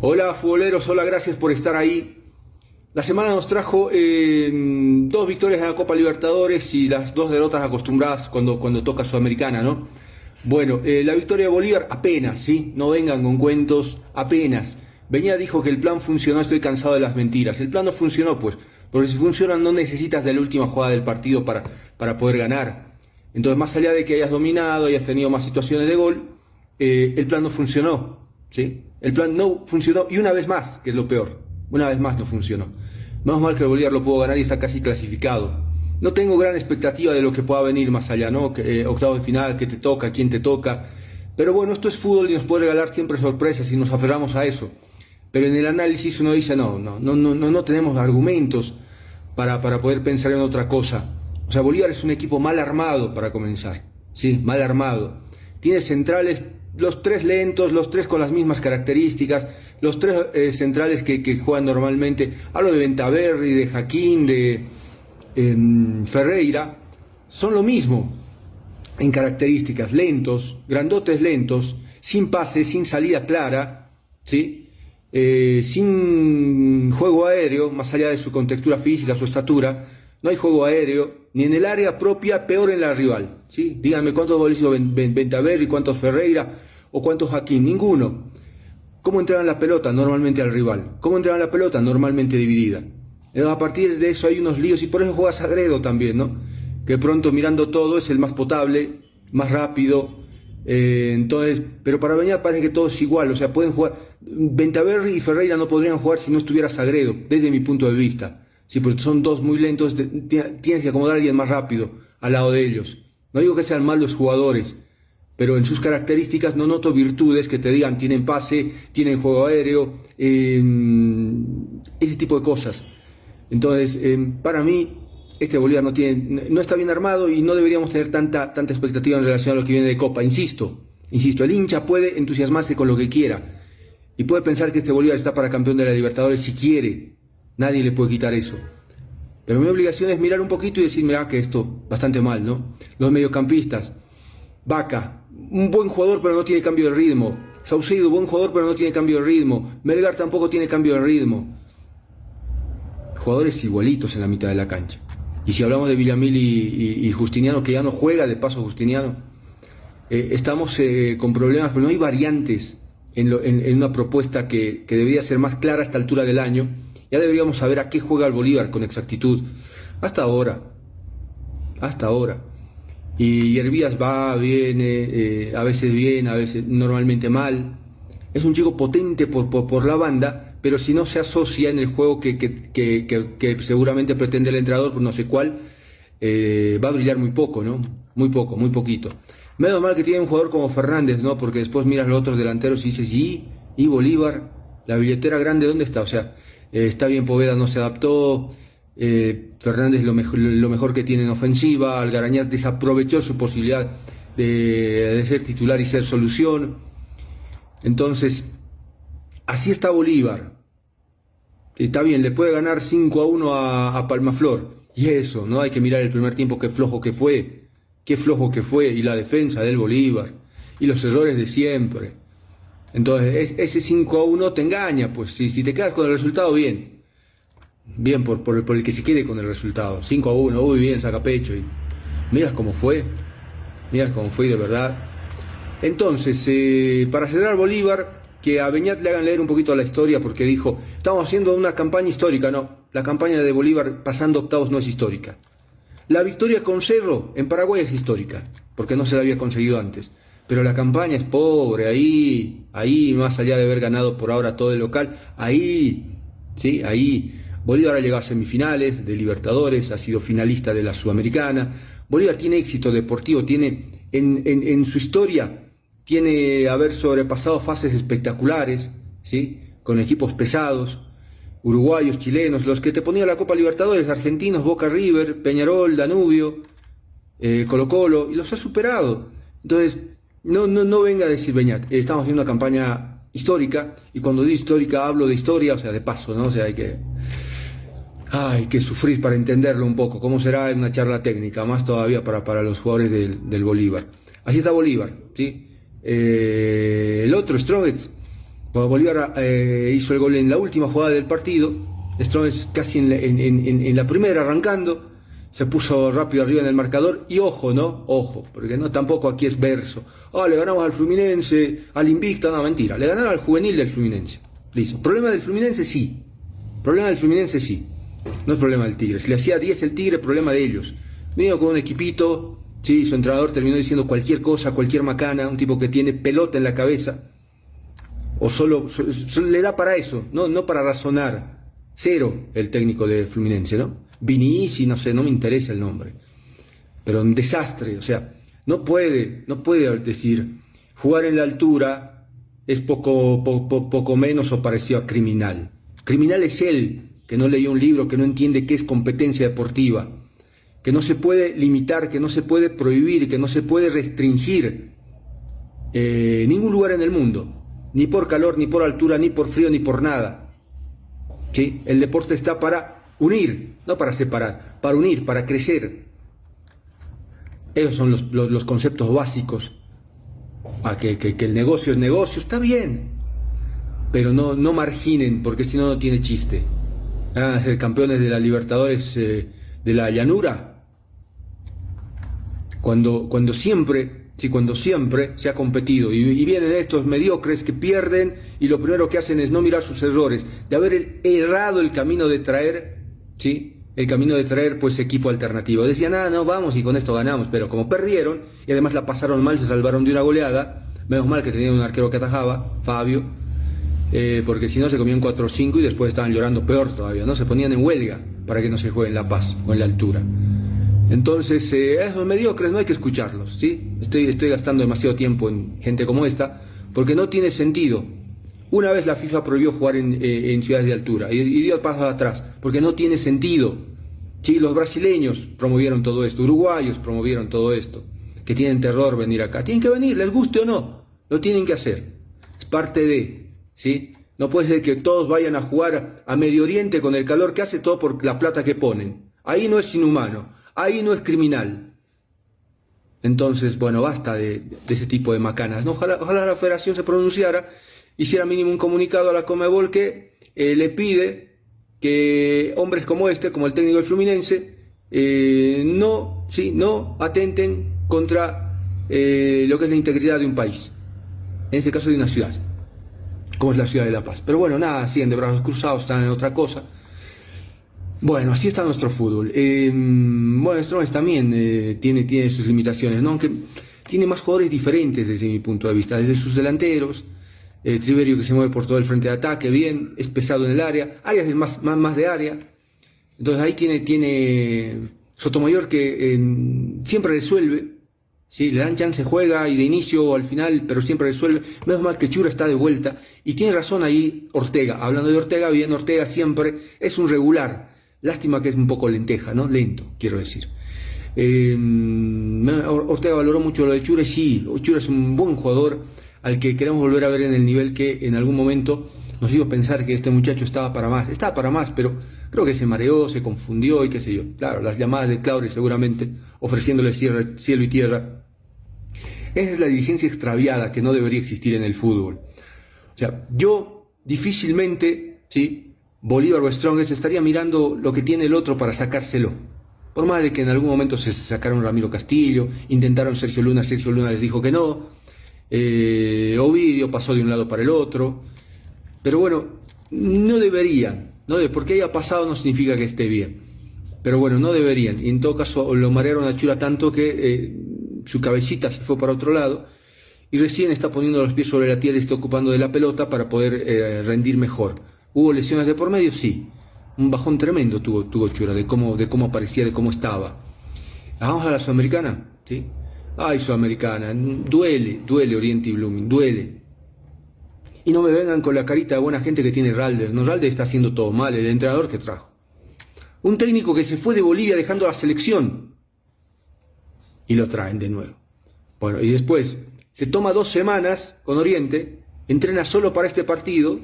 Hola futboleros, hola, gracias por estar ahí. La semana nos trajo eh, dos victorias en la Copa Libertadores y las dos derrotas acostumbradas cuando, cuando toca Sudamericana, ¿no? Bueno, eh, la victoria de Bolívar apenas, ¿sí? No vengan con cuentos, apenas. Venía dijo que el plan funcionó, estoy cansado de las mentiras. El plan no funcionó, pues, porque si funciona no necesitas de la última jugada del partido para, para poder ganar. Entonces, más allá de que hayas dominado, hayas tenido más situaciones de gol, eh, el plan no funcionó, ¿sí? El plan no funcionó y una vez más, que es lo peor, una vez más no funcionó. Menos mal que el Bolívar lo pudo ganar y está casi clasificado. No tengo gran expectativa de lo que pueda venir más allá, ¿no? Que, eh, octavo de final, que te toca, quién te toca. Pero bueno, esto es fútbol y nos puede regalar siempre sorpresas y nos aferramos a eso. Pero en el análisis uno dice, no, no, no, no, no tenemos argumentos para, para poder pensar en otra cosa. O sea, Bolívar es un equipo mal armado para comenzar, ¿sí? Mal armado. Tiene centrales los tres lentos, los tres con las mismas características, los tres eh, centrales que, juegan normalmente, hablo de Ventaverri, de Jaquín, de em, Ferreira, son lo mismo en características, lentos, grandotes lentos, sin pase, sin salida clara, ¿sí? Eh, sin juego aéreo, más allá de su contextura física, su estatura, no hay juego aéreo, ni en el área propia, peor en la rival. ¿sí? Díganme cuántos goles hizo Ventaverri, cuántos Ferreira o cuántos Jaquín, ninguno. ¿Cómo entraban la pelota normalmente al rival? ¿Cómo entraban la pelota normalmente dividida? A partir de eso hay unos líos y por eso juega Sagredo también, ¿no? Que pronto mirando todo es el más potable, más rápido. Eh, entonces, pero para Beñat parece que todo es igual, o sea, pueden jugar. Ventaverri y Ferreira no podrían jugar si no estuviera Sagredo, desde mi punto de vista. Sí, porque son dos muy lentos, tienes que acomodar a alguien más rápido al lado de ellos. No digo que sean malos jugadores, pero en sus características no noto virtudes que te digan tienen pase, tienen juego aéreo, em, ese tipo de cosas. Entonces, em, para mí, este Bolívar no, tiene, no está bien armado y no deberíamos tener tanta, tanta expectativa en relación a lo que viene de Copa. Insisto, insisto, el hincha puede entusiasmarse con lo que quiera y puede pensar que este Bolívar está para campeón de la Libertadores si quiere, Nadie le puede quitar eso. Pero mi obligación es mirar un poquito y decir, mira que esto bastante mal, ¿no? Los mediocampistas. Vaca, un buen jugador pero no tiene cambio de ritmo. Saucedo, buen jugador pero no tiene cambio de ritmo. Melgar tampoco tiene cambio de ritmo. Jugadores igualitos en la mitad de la cancha. Y si hablamos de Villamil y, Justiniano, que ya no juega de paso Justiniano, eh, estamos eh, con problemas, pero no hay variantes en, una propuesta que, que debería ser más clara a esta altura del año ya deberíamos saber a qué juega el Bolívar con exactitud. Hasta ahora. Hasta ahora. Y Hervías va, viene, eh, a veces bien, a veces normalmente mal. Es un chico potente por, por, la banda, pero si no se asocia en el juego que, que, seguramente pretende el entrenador, por no sé cuál, eh, va a brillar muy poco, ¿no? Muy poco, muy poquito. Menos mal que tiene un jugador como Fernández, ¿no? Porque después miras los otros delanteros y dices, ¿y? ¿Y Bolívar? ¿La billetera grande dónde está? O sea, eh, está bien, Poveda no se adaptó. Eh, Fernández lo mejor, que tiene en ofensiva. Algarañaz desaprovechó su posibilidad de, ser titular y ser solución. Entonces, así está Bolívar. Está bien, le puede ganar 5 a 1 a, a, Palmaflor. Y eso, no hay que mirar el primer tiempo qué flojo que fue. Qué flojo que fue. Y la defensa del Bolívar. Y los errores de siempre. Entonces, ese 5 a 1 te engaña, pues si, te quedas con el resultado, bien. Bien por, por, el que se quede con el resultado. 5 a 1, uy, bien, saca pecho. Y miras cómo fue. Miras cómo fue de verdad. Entonces, eh, para cerrar Bolívar, que a Beñat le hagan leer un poquito la historia, porque dijo, estamos haciendo una campaña histórica. No, la campaña de Bolívar pasando octavos no es histórica. La victoria con Cerro en Paraguay es histórica, porque no se la había conseguido antes pero la campaña es pobre, ahí, ahí, más allá de haber ganado por ahora todo el local, ahí, sí, ahí. Bolívar ha llegado a semifinales de Libertadores, ha sido finalista de la Sudamericana. Bolívar tiene éxito deportivo, tiene en, en, su historia, tiene haber sobrepasado fases espectaculares, ¿sí? con equipos pesados, uruguayos, chilenos, los que te ponía la Copa Libertadores, argentinos, Boca River, Peñarol, Danubio, eh, Colo Colo, y los ha superado. Entonces, no, no, no venga a decir Beñat, estamos haciendo una campaña histórica, y cuando digo histórica hablo de historia, o sea, de paso, ¿no? O sea, hay que, hay que sufrir para entenderlo un poco, cómo será en una charla técnica, más todavía para, para los jugadores del, del Bolívar. Así está Bolívar, ¿sí? Eh, el otro, Strongets, Bolívar eh, hizo el gol en la última jugada del partido, Strongets casi en la, primera arrancando, se puso rápido arriba en el marcador y ojo, ¿no? Ojo, porque no tampoco aquí es verso. Ah, le ganamos al Fluminense, al Invicta, no, mentira, le ganaron al juvenil del Fluminense. Listo. ¿Problema del Fluminense? Sí. Problema del Fluminense sí. No es problema del Tigre. Si le hacía 10 el Tigre, problema de ellos. Vino con un equipito, sí, su entrenador terminó diciendo cualquier cosa, cualquier macana, un tipo que tiene pelota en la cabeza. O solo, le da para eso, no, no para razonar. Cero el técnico de Fluminense, ¿no? Vinici, no sé, no me interesa el nombre. Pero un desastre, o sea, no puede, no puede decir, jugar en la altura es poco, poco, poco menos o parecido a criminal. Criminal es él, que no leyó un libro, que no entiende qué es competencia deportiva que no se puede limitar, que no se puede prohibir, que no se puede restringir eh, ningún lugar en el mundo, ni por calor, ni por altura, ni por frío, ni por nada. ¿Sí? El deporte está para unir, no para separar, para unir, para crecer. Esos son los, conceptos básicos. A que, el negocio es negocio, está bien, pero no, no marginen, porque si no, no tiene chiste. Van a ser campeones de la Libertadores eh, de la llanura, cuando, cuando siempre, sí, cuando siempre se ha competido y, vienen estos mediocres que pierden y lo primero que hacen es no mirar sus errores, de haber errado el camino de traer, ¿sí? el camino de traer pues equipo alternativo. Decían, ah, no, vamos y con esto ganamos, pero como perdieron y además la pasaron mal, se salvaron de una goleada, menos mal que tenían un arquero que atajaba, Fabio, eh, porque si no se comían 4 o 5 y después estaban llorando peor todavía, ¿no? Se ponían en huelga para que no se juegue en La Paz o en la altura. Entonces, eh, esos mediocres no hay que escucharlos, ¿sí? Estoy, estoy gastando demasiado tiempo en gente como esta, porque no tiene sentido. Una vez la FIFA prohibió jugar en, eh, ciudades de altura y, y dio paso atrás, porque no tiene sentido. Sí, los brasileños promovieron todo esto, uruguayos promovieron todo esto, que tienen terror venir acá. Tienen que venir, les guste o no, lo tienen que hacer. Es parte de, ¿sí? No puede ser que todos vayan a jugar a Medio Oriente con el calor que hace todo por la plata que ponen. Ahí no es inhumano ahí no es criminal. Entonces, bueno, basta de, ese tipo de macanas. Ojalá, la federación se pronunciara, hiciera mínimo un comunicado a la Comebol que eh, le pide que hombres como este, como el técnico del Fluminense, eh, no, sí, no atenten contra eh, lo que es la integridad de un país, en este caso de una ciudad, como es la ciudad de La Paz. Pero bueno, nada, siguen de brazos cruzados, están en otra cosa. Bueno, así está nuestro fútbol. Bueno, Strongest también tiene sus limitaciones, ¿no? Aunque tiene más jugadores diferentes desde mi punto de vista, desde sus delanteros, eh, Triverio que se mueve por todo el frente de ataque, bien, es pesado en el área, Arias es más, más, más de área, entonces ahí tiene, tiene Sotomayor que siempre resuelve, ¿sí? le dan chance, juega y de inicio al final, pero siempre resuelve, menos mal que Chura está de vuelta, y tiene razón ahí Ortega, hablando de Ortega, bien, Ortega siempre es un regular, Lástima que es un poco lenteja, ¿no? Lento, quiero decir. Eh, Ortega valoró mucho lo de Chure, sí, Chure es un buen jugador al que queremos volver a ver en el nivel que en algún momento nos hizo pensar que este muchacho estaba para más. Estaba para más, pero creo que se mareó, se confundió y qué sé yo. Claro, las llamadas de Claudio seguramente, ofreciéndole cielo y tierra. Esa es la dirigencia extraviada que no debería existir en el fútbol. O sea, yo difícilmente, ¿sí? Bolívar o Strongest estaría mirando lo que tiene el otro para sacárselo. Por más de que en algún momento se sacaron Ramiro Castillo, intentaron Sergio Luna, Sergio Luna les dijo que no, eh, Ovidio pasó de un lado para el otro, pero bueno, no deberían, ¿no? porque haya pasado no significa que esté bien, pero bueno, no deberían, y en todo caso lo marearon a Chura tanto que eh, su cabecita se fue para otro lado, y recién está poniendo los pies sobre la tierra y está ocupando de la pelota para poder eh, rendir mejor. ¿Hubo lesiones de por medio? Sí. Un bajón tremendo tuvo, tuvo Chura de cómo, de cómo aparecía, de cómo estaba. Vamos a la Sudamericana, ¿sí? Ay, Sudamericana, duele, duele Oriente y Blooming, duele. Y no me vengan con la carita de buena gente que tiene Ralder. No, Ralder está haciendo todo mal, el entrenador que trajo. Un técnico que se fue de Bolivia dejando la selección. Y lo traen de nuevo. Bueno, y después se toma dos semanas con Oriente, entrena solo para este partido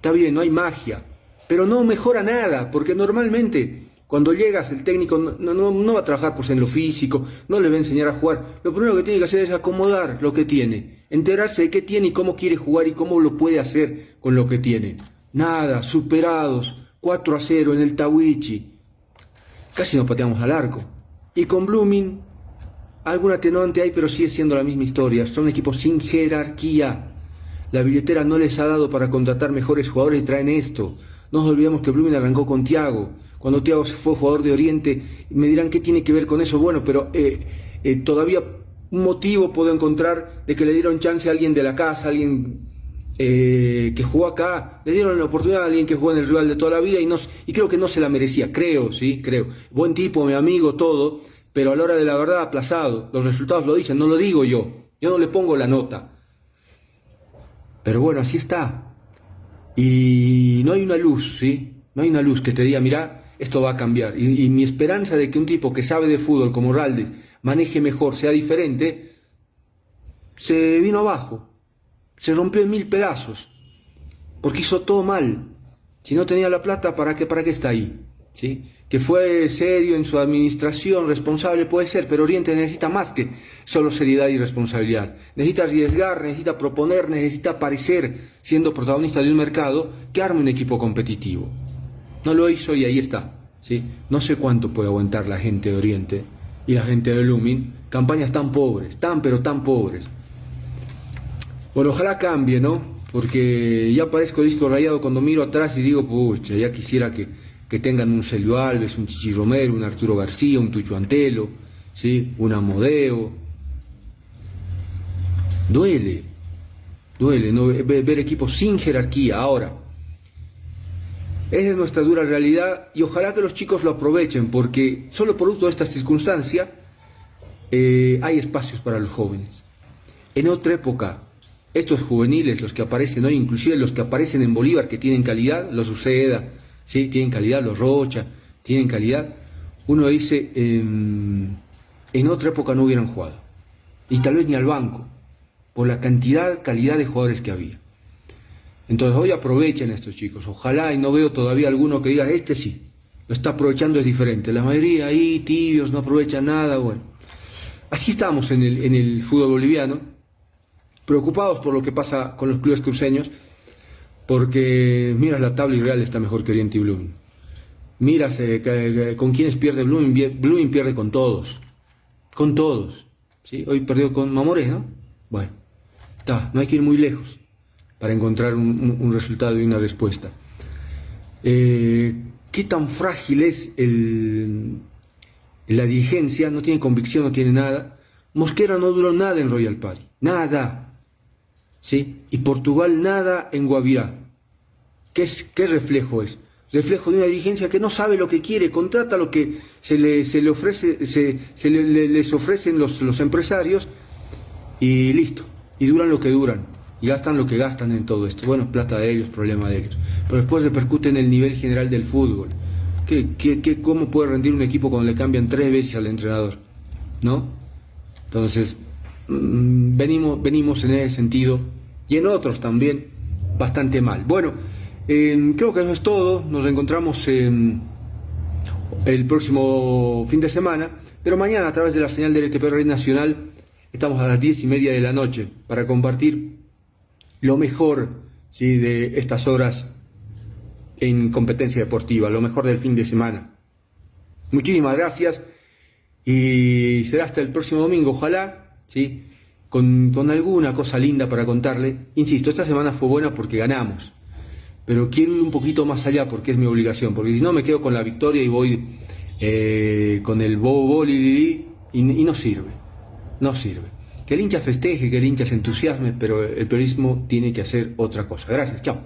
Está bien, no hay magia, pero no mejora nada, porque normalmente Cuando llegas, el técnico no, va a trabajar pues, en lo físico, no le va a enseñar a jugar. Lo primero que tiene que hacer es acomodar lo que tiene, enterarse de qué tiene y cómo quiere jugar y cómo lo puede hacer con lo que tiene. Nada, superados, 4 a 0 en el Tawichi. Casi nos pateamos al arco. Y con Blooming, algún atenuante hay, pero sigue siendo la misma historia. Son equipos sin jerarquía. La billetera no les ha dado para contratar mejores jugadores y traen esto. No olvidemos que Blooming arrancó con Tiago cuando Thiago fue jugador de Oriente, me dirán qué tiene que ver con eso. Bueno, pero eh, eh, todavía un motivo puedo encontrar de que le dieron chance a alguien de la casa, alguien eh, que jugó acá, le dieron la oportunidad a alguien que jugó en el rival de toda la vida y, no, y creo que no se la merecía, creo, sí, creo. Buen tipo, mi amigo, todo, pero a la hora de la verdad aplazado. Los resultados lo dicen, no lo digo yo, yo no le pongo la nota. Pero bueno, así está. Y no hay una luz, ¿sí? No hay una luz que te diga, mira, esto va a cambiar. Y, mi esperanza de que un tipo que sabe de fútbol como Raldes maneje mejor, sea diferente, se vino abajo, se rompió en mil pedazos, porque hizo todo mal. Si no tenía la plata, ¿para qué, para qué está ahí? ¿Sí? Que fue serio en su administración, responsable puede ser, pero Oriente necesita más que solo seriedad y responsabilidad. Necesita arriesgar, necesita proponer, necesita aparecer siendo protagonista de un mercado que arme un equipo competitivo. No lo hizo y ahí está. ¿sí? No sé cuánto puede aguantar la gente de Oriente y la gente de Lumin. Campañas tan pobres, tan pero tan pobres. Bueno, ojalá cambie, ¿no? Porque ya parezco disco rayado cuando miro atrás y digo, pucha, ya quisiera que, tengan un Celio Alves, un Chichi Romero, un Arturo García, un Tucho Antelo, ¿sí? un Amodeo. Duele, duele, ¿no? ver equipos sin jerarquía. Ahora, esa es nuestra dura realidad y ojalá que los chicos lo aprovechen porque solo producto de esta circunstancia eh, hay espacios para los jóvenes. En otra época, estos juveniles, los que aparecen hoy, inclusive los que aparecen en Bolívar, que tienen calidad, los Uceda, ¿sí? tienen calidad, los Rocha, tienen calidad, uno dice, en otra época no hubieran jugado. Y tal vez ni al banco, por la cantidad, calidad de jugadores que había. Entonces hoy aprovechen estos chicos. Ojalá y no veo todavía alguno que diga, este sí, lo está aprovechando, es diferente. La mayoría ahí, tibios, no aprovechan nada, bueno. Así estamos en el, en el fútbol boliviano, preocupados por lo que pasa con los clubes cruceños, porque miras la tabla y Real está mejor que Oriente y Blooming. Miras con quiénes pierde Blooming, Blooming pierde con todos, con todos. ¿sí? Hoy perdió con Mamoré, ¿no? Bueno, está, no hay que ir muy lejos para encontrar un, resultado y una respuesta. Eh, ¿Qué tan frágil es la dirigencia? No tiene convicción, no tiene nada. Mosquera no duró nada en Royal Party, nada. ¿Sí? Y Portugal nada en Guavirá. ¿Qué, es, qué reflejo es? Reflejo de una dirigencia que no sabe lo que quiere, contrata lo que se le, se le ofrece, se, se les ofrecen los, los empresarios y listo. Y duran lo que duran gastan lo que gastan en todo esto. Bueno, plata de ellos, problema de ellos. Pero después repercute en el nivel general del fútbol. ¿Qué, qué, cómo puede rendir un equipo cuando le cambian tres veces al entrenador? ¿No? Entonces, mm, venimos, venimos en ese sentido y en otros también bastante mal. Bueno, creo que eso es todo. Nos reencontramos el próximo fin de semana. Pero mañana a través de la señal del RTP Red Nacional estamos a las diez y media de la noche para compartir lo mejor ¿sí? de estas horas en competencia deportiva, lo mejor del fin de semana. Muchísimas gracias y será hasta el próximo domingo, ojalá, ¿sí? con, alguna cosa linda para contarle. Insisto, esta semana fue buena porque ganamos, pero quiero ir un poquito más allá porque es mi obligación, porque si no me quedo con la victoria y voy eh, con el bobo y no sirve, no sirve. Que el hincha festeje, que el hincha se entusiasme, pero el periodismo tiene que hacer otra cosa. Gracias, chao.